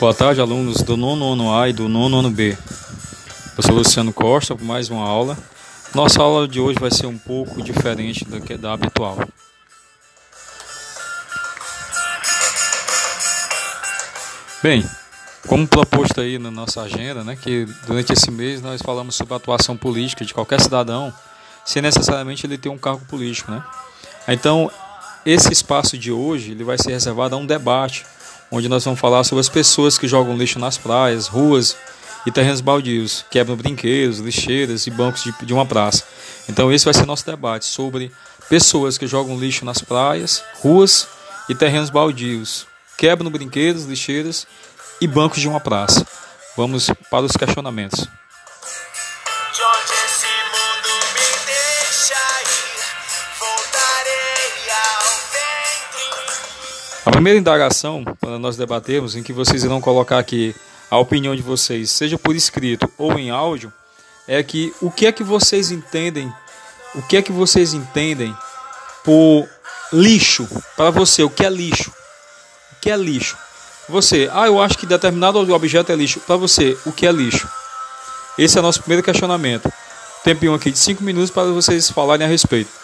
Boa tarde, alunos do nono ano A e do nono ano B. Eu sou Luciano Costa, mais uma aula. Nossa aula de hoje vai ser um pouco diferente do que da habitual. Bem, como proposto aí na nossa agenda, né, que durante esse mês nós falamos sobre a atuação política de qualquer cidadão, sem necessariamente ele ter um cargo político, né? Então, esse espaço de hoje ele vai ser reservado a um debate, onde nós vamos falar sobre as pessoas que jogam lixo nas praias, ruas e terrenos baldios, quebram brinquedos, lixeiras e bancos de, de uma praça. Então, esse vai ser nosso debate sobre pessoas que jogam lixo nas praias, ruas e terrenos baldios, quebram brinquedos, lixeiras e bancos de uma praça. Vamos para os questionamentos. A primeira indagação para nós debatermos, em que vocês irão colocar aqui a opinião de vocês, seja por escrito ou em áudio, é que o que é que vocês entendem, o que é que vocês entendem por lixo para você, o que é lixo? O que é lixo? Você, ah, eu acho que determinado objeto é lixo. Para você, o que é lixo? Esse é o nosso primeiro questionamento. Tempinho aqui de 5 minutos para vocês falarem a respeito.